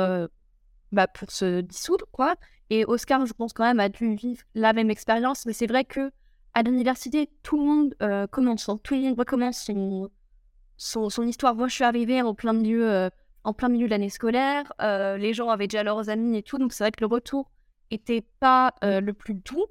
bah, pour se dissoudre, quoi. Et Oscar, je pense quand même, a dû vivre la même expérience. Mais c'est vrai que à l'université, tout le monde commence, hein. tout le monde recommence son, son, son, histoire. Moi, je suis arrivée en plein milieu, en plein milieu de l'année scolaire. les gens avaient déjà leurs amis et tout. Donc, c'est vrai que le retour était pas euh, le plus doux,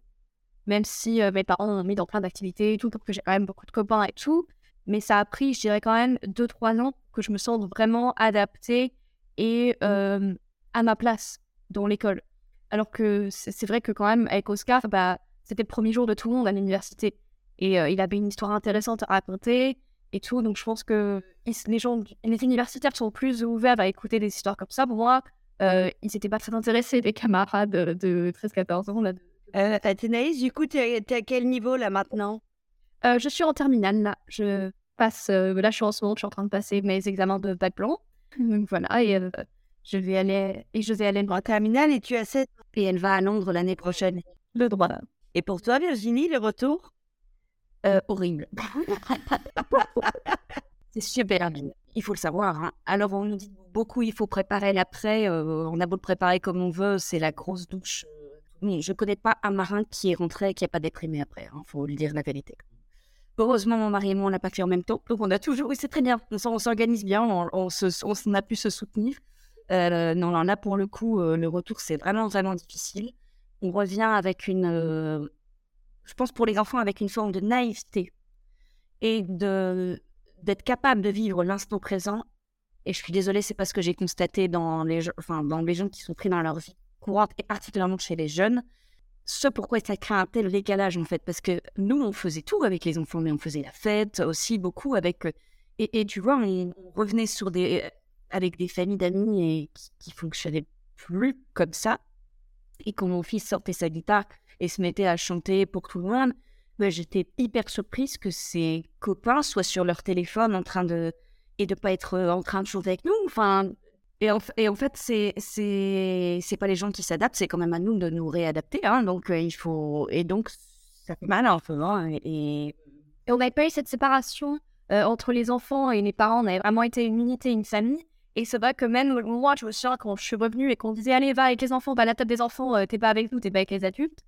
même si euh, mes parents m'ont mis dans plein d'activités et tout, pour que j'ai quand même beaucoup de copains et tout. Mais ça a pris, je dirais quand même, 2-3 ans que je me sens vraiment adaptée et euh, à ma place dans l'école. Alors que c'est vrai que quand même, avec Oscar, bah, c'était le premier jour de tout le monde à l'université. Et il avait une histoire intéressante à raconter et tout. Donc je pense que les gens, les universitaires sont plus ouverts à écouter des histoires comme ça. Pour moi, euh, ils n'étaient pas très intéressés, les camarades de 13-14 ans. Là. Euh, Athénaïs, du coup, tu es, à quel niveau là maintenant? Euh, Je suis en terminale là. Je passe, euh, là je suis en ce moment, je suis en train de passer mes examens de bac blanc. Donc voilà, et je vais aller, et je vais aller en terminale et tu as 7 Et elle va à Londres l'année prochaine. Le droit. Et pour toi, Virginie, le retour? Horrible. C'est super bien il faut le savoir. Hein. Alors, on nous dit beaucoup, il faut préparer l'après. Euh, on a beau le préparer comme on veut, c'est la grosse douche. Mais je ne connais pas un marin qui est rentré et qui n'a pas déprimé après. Il hein, faut le dire la vérité. Heureusement, mon mari et moi, on l'a pas fait en même temps. Donc, on a toujours. Oui, c'est très bien. On, s'organise bien. On, on, a pu se soutenir. Euh, non, là, pour le coup, euh, le retour, c'est vraiment, vraiment difficile. On revient avec une. je pense pour les enfants, avec une forme de naïveté et de d'être capable de vivre l'instant présent. Et je suis désolée, c'est parce que j'ai constaté dans les, enfin, dans les gens qui sont pris dans leur vie courante, et particulièrement chez les jeunes, ce pourquoi ça crée un tel décalage, en fait. Parce que nous, on faisait tout avec les enfants, mais on faisait la fête aussi beaucoup avec. Euh, et, et tu vois, on, revenait sur des, avec des familles d'amis et qui, fonctionnaient plus comme ça. Et quand mon fils sortait sa guitare et se mettait à chanter pour tout le monde, j'étais hyper surprise que ses copains soient sur leur téléphone en train de et de pas être euh, en train de chanter avec nous. Enfin, et en, en fait, c'est c'est pas les gens qui s'adaptent, c'est quand même à nous de nous réadapter. Hein, donc euh, il faut et donc ça fait mal un peu. Hein, et... on n'avait pas eu cette séparation euh, entre les enfants et les parents. On avait vraiment été une unité, une famille. Et c'est vrai que même moi, je me souviens quand je suis revenue et qu'on disait allez, va avec les enfants, va à la table des enfants, euh, t'es pas avec nous, t'es pas avec les adultes,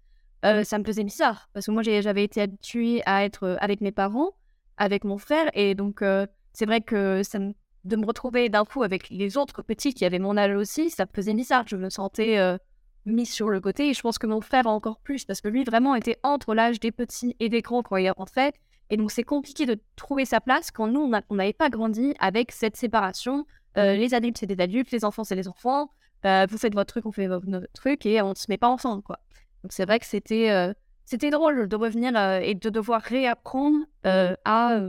euh, ça me faisait bizarre. Parce que moi, j'avais été habituée à être euh, avec mes parents, avec mon frère, et donc c'est vrai que ça me de me retrouver d'un coup avec les autres petits qui avaient mon âge aussi, ça me faisait bizarre. Je me sentais mise sur le côté et je pense que mon frère encore plus parce que lui vraiment était entre l'âge des petits et des grands quand il rentrait. Et donc c'est compliqué de trouver sa place quand nous, on n'avait pas grandi avec cette séparation. Euh, les adultes, c'est des adultes, les enfants, c'est les enfants. Euh, vous faites votre truc, on fait votre truc et on ne se met pas ensemble. quoi. Donc c'est vrai que c'était c'était drôle de revenir et de devoir réapprendre à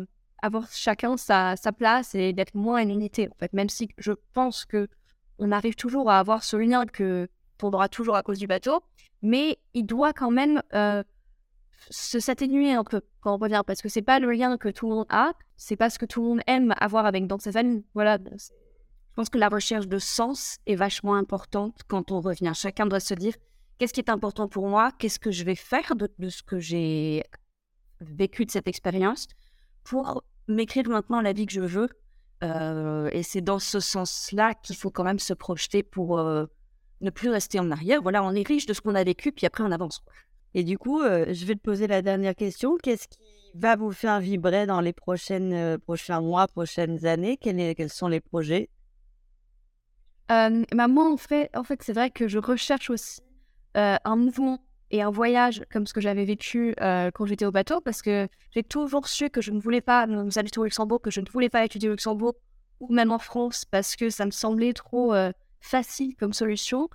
avoir chacun sa, sa place et d'être moins une unité, en fait. Même si je pense que on arrive toujours à avoir ce lien que tournera toujours à cause du bateau, mais il doit quand même euh, se s'atténuer un peu quand on revient, parce que c'est pas le lien que tout le monde a, c'est pas ce que tout le monde aime avoir avec dans ses amis. Voilà. Je pense que la recherche de sens est vachement importante quand on revient. Chacun doit se dire qu'est-ce qui est important pour moi, qu'est-ce que je vais faire de, ce que j'ai vécu de cette expérience pour m'écrire maintenant la vie que je veux? Euh, et c'est dans ce sens-là qu'il faut quand même se projeter pour euh, ne plus rester en arrière. Voilà, on est riche de ce qu'on a vécu, puis après on avance. Et du coup, euh, je vais te poser la dernière question. Qu'est-ce qui va vous faire vibrer dans les prochaines, prochains mois, prochaines années? Quels sont les projets? Euh, bah, Moi, en fait, en fait c'est vrai que je recherche aussi un mouvement et un voyage comme ce que j'avais vécu euh, quand j'étais au bateau, parce que j'ai toujours su que je ne voulais pas nous habiter au Luxembourg, que je ne voulais pas étudier au Luxembourg ou même en France, parce que ça me semblait trop euh, facile comme solution.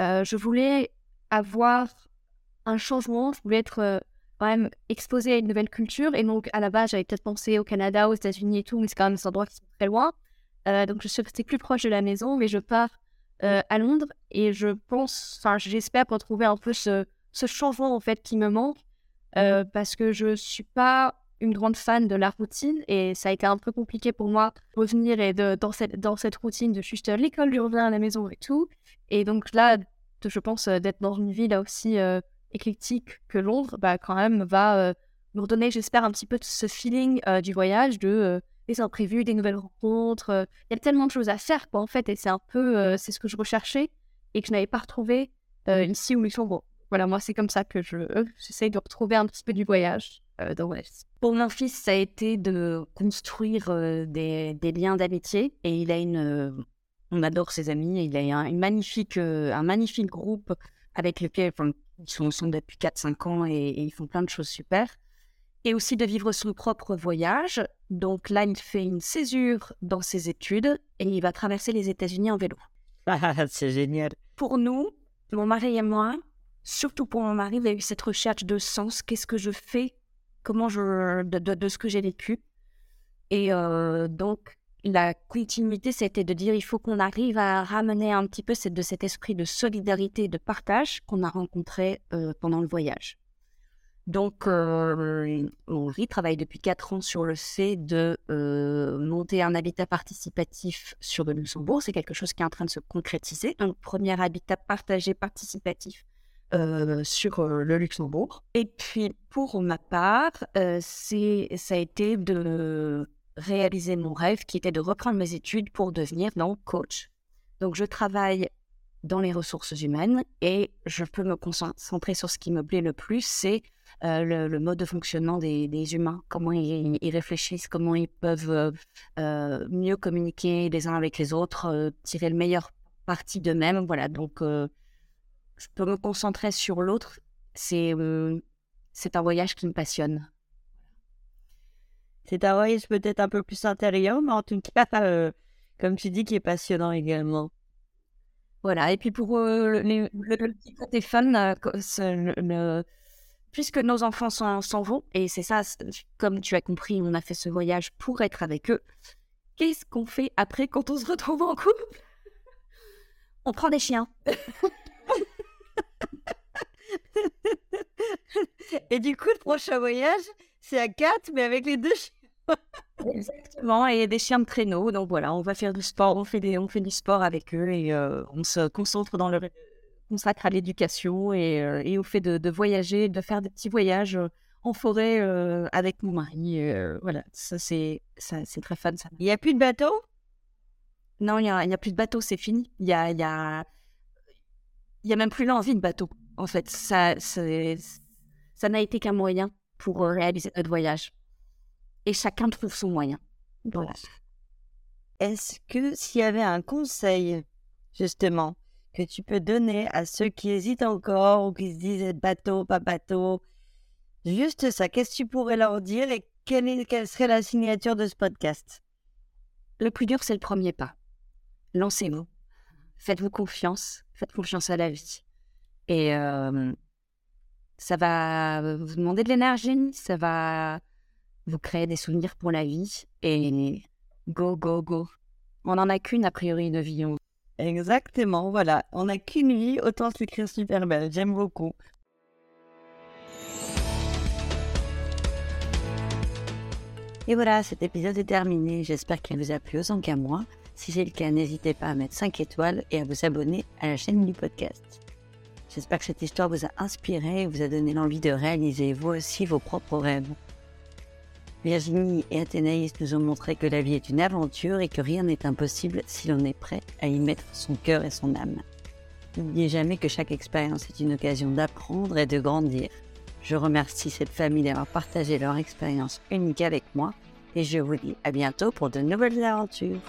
Euh, je voulais avoir un changement, je voulais être quand même exposée à une nouvelle culture, et donc à la base j'avais peut-être pensé au Canada, aux États-Unis et tout, mais c'est quand même des endroits qui sont très loin. Donc je suis restée plus proche de la maison, mais je pars à Londres, et je pense, enfin j'espère retrouver un peu ce ce changement en fait qui me manque euh, parce que je suis pas une grande fan de la routine et ça a été un peu compliqué pour moi de revenir et de, dans, cette, dans cette routine de juste l'école, je reviens à la maison et tout. Et donc là, je pense euh, d'être dans une ville aussi euh, éclectique que Londres, bah, quand même, va nous redonner, j'espère, un petit peu ce feeling du voyage, de des imprévus, des nouvelles rencontres. Il y a tellement de choses à faire, quoi, en fait, et c'est un peu, c'est ce que je recherchais et que je n'avais pas retrouvé ici au Luxembourg. Voilà, moi, c'est comme ça que je, j'essaye de retrouver un petit peu du voyage euh, dans l'Ouest. Pour mon fils, ça a été de construire euh, des, des, liens d'amitié. Et il a une. Euh, on adore ses amis. Il a un, une magnifique, un magnifique groupe avec lequel ils sont, sont depuis 4-5 ans et, ils font plein de choses super. Et aussi de vivre son propre voyage. Donc là, il fait une césure dans ses études et il va traverser les États-Unis en vélo. c'est génial. Pour nous, mon mari et moi, surtout pour mon mari, il y a eu cette recherche de sens. Qu'est-ce que je fais? Comment je de, ce que j'ai vécu? Et euh, donc la continuité, c'était de dire il faut qu'on arrive à ramener un petit peu cette, de cet esprit de solidarité et de partage qu'on a rencontré euh, pendant le voyage. Donc, euh, Henri travaille depuis quatre ans sur le fait de euh, monter un habitat participatif sur le Luxembourg. C'est quelque chose qui est en train de se concrétiser. Un premier habitat partagé participatif euh, sur le Luxembourg. Et puis, pour ma part, c'est, ça a été de réaliser mon rêve qui était de reprendre mes études pour devenir donc coach. Donc, je travaille dans les ressources humaines et je peux me concentrer sur ce qui me plaît le plus, c'est le, mode de fonctionnement des, humains, comment ils, réfléchissent, comment ils peuvent mieux communiquer les uns avec les autres, tirer le meilleur parti d'eux-mêmes. Voilà, donc je peux me concentrer sur l'autre. C'est euh, c'est un voyage qui me passionne. C'est un voyage peut-être un peu plus intérieur, mais en tout cas, euh, comme tu dis, qui est passionnant également. Voilà, et puis pour le, petit côté fun, puisque nos enfants s'en vont, et c'est ça, comme tu as compris, on a fait ce voyage pour être avec eux. Qu'est-ce qu'on fait après quand on se retrouve en couple? On prend des chiens. Et du coup, le prochain voyage, c'est à 4, mais avec les deux chiens. Exactement, et des chiens de traîneau. Donc voilà, on va faire du sport, on fait, des, on fait du sport avec eux et euh, on se concentre dans le consacre à l'éducation et, euh, au fait de, voyager, de faire des petits voyages euh, en forêt avec mon mari. voilà, ça c'est, ça, c'est très fun. Ça. Il n'y a plus de bateau Non, il n'y a, a plus de bateau, c'est fini. Il y a, y, a, y a même plus l'envie de bateau, en fait. Ça, ça n'a été qu'un moyen pour réaliser notre voyage. Et chacun trouve son moyen. Voilà. Est-ce que s'il y avait un conseil, justement, que tu peux donner à ceux qui hésitent encore ou qui se disent bateau, pas bateau, juste ça, qu'est-ce que tu pourrais leur dire et quelle, quelle serait la signature de ce podcast? Le plus dur, c'est le premier pas. Lancez-vous. Faites-vous confiance. Faites confiance à la vie. Et ça va vous demander de l'énergie, ça va vous créer des souvenirs pour la vie. Et go, go, go. On n'en a qu'une, a priori, de vie. Exactement, voilà. On n'a qu'une vie, autant se l'écrire super belle. J'aime beaucoup. Et voilà, cet épisode est terminé. J'espère qu'il vous a plu autant qu'à moi. Si c'est le cas, n'hésitez pas à mettre 5 étoiles et à vous abonner à la chaîne du podcast. J'espère que cette histoire vous a inspiré et vous a donné l'envie de réaliser vous aussi vos propres rêves. Virginie et Athénaïs nous ont montré que la vie est une aventure et que rien n'est impossible si l'on est prêt à y mettre son cœur et son âme. N'oubliez jamais que chaque expérience est une occasion d'apprendre et de grandir. Je remercie cette famille d'avoir partagé leur expérience unique avec moi et je vous dis à bientôt pour de nouvelles aventures.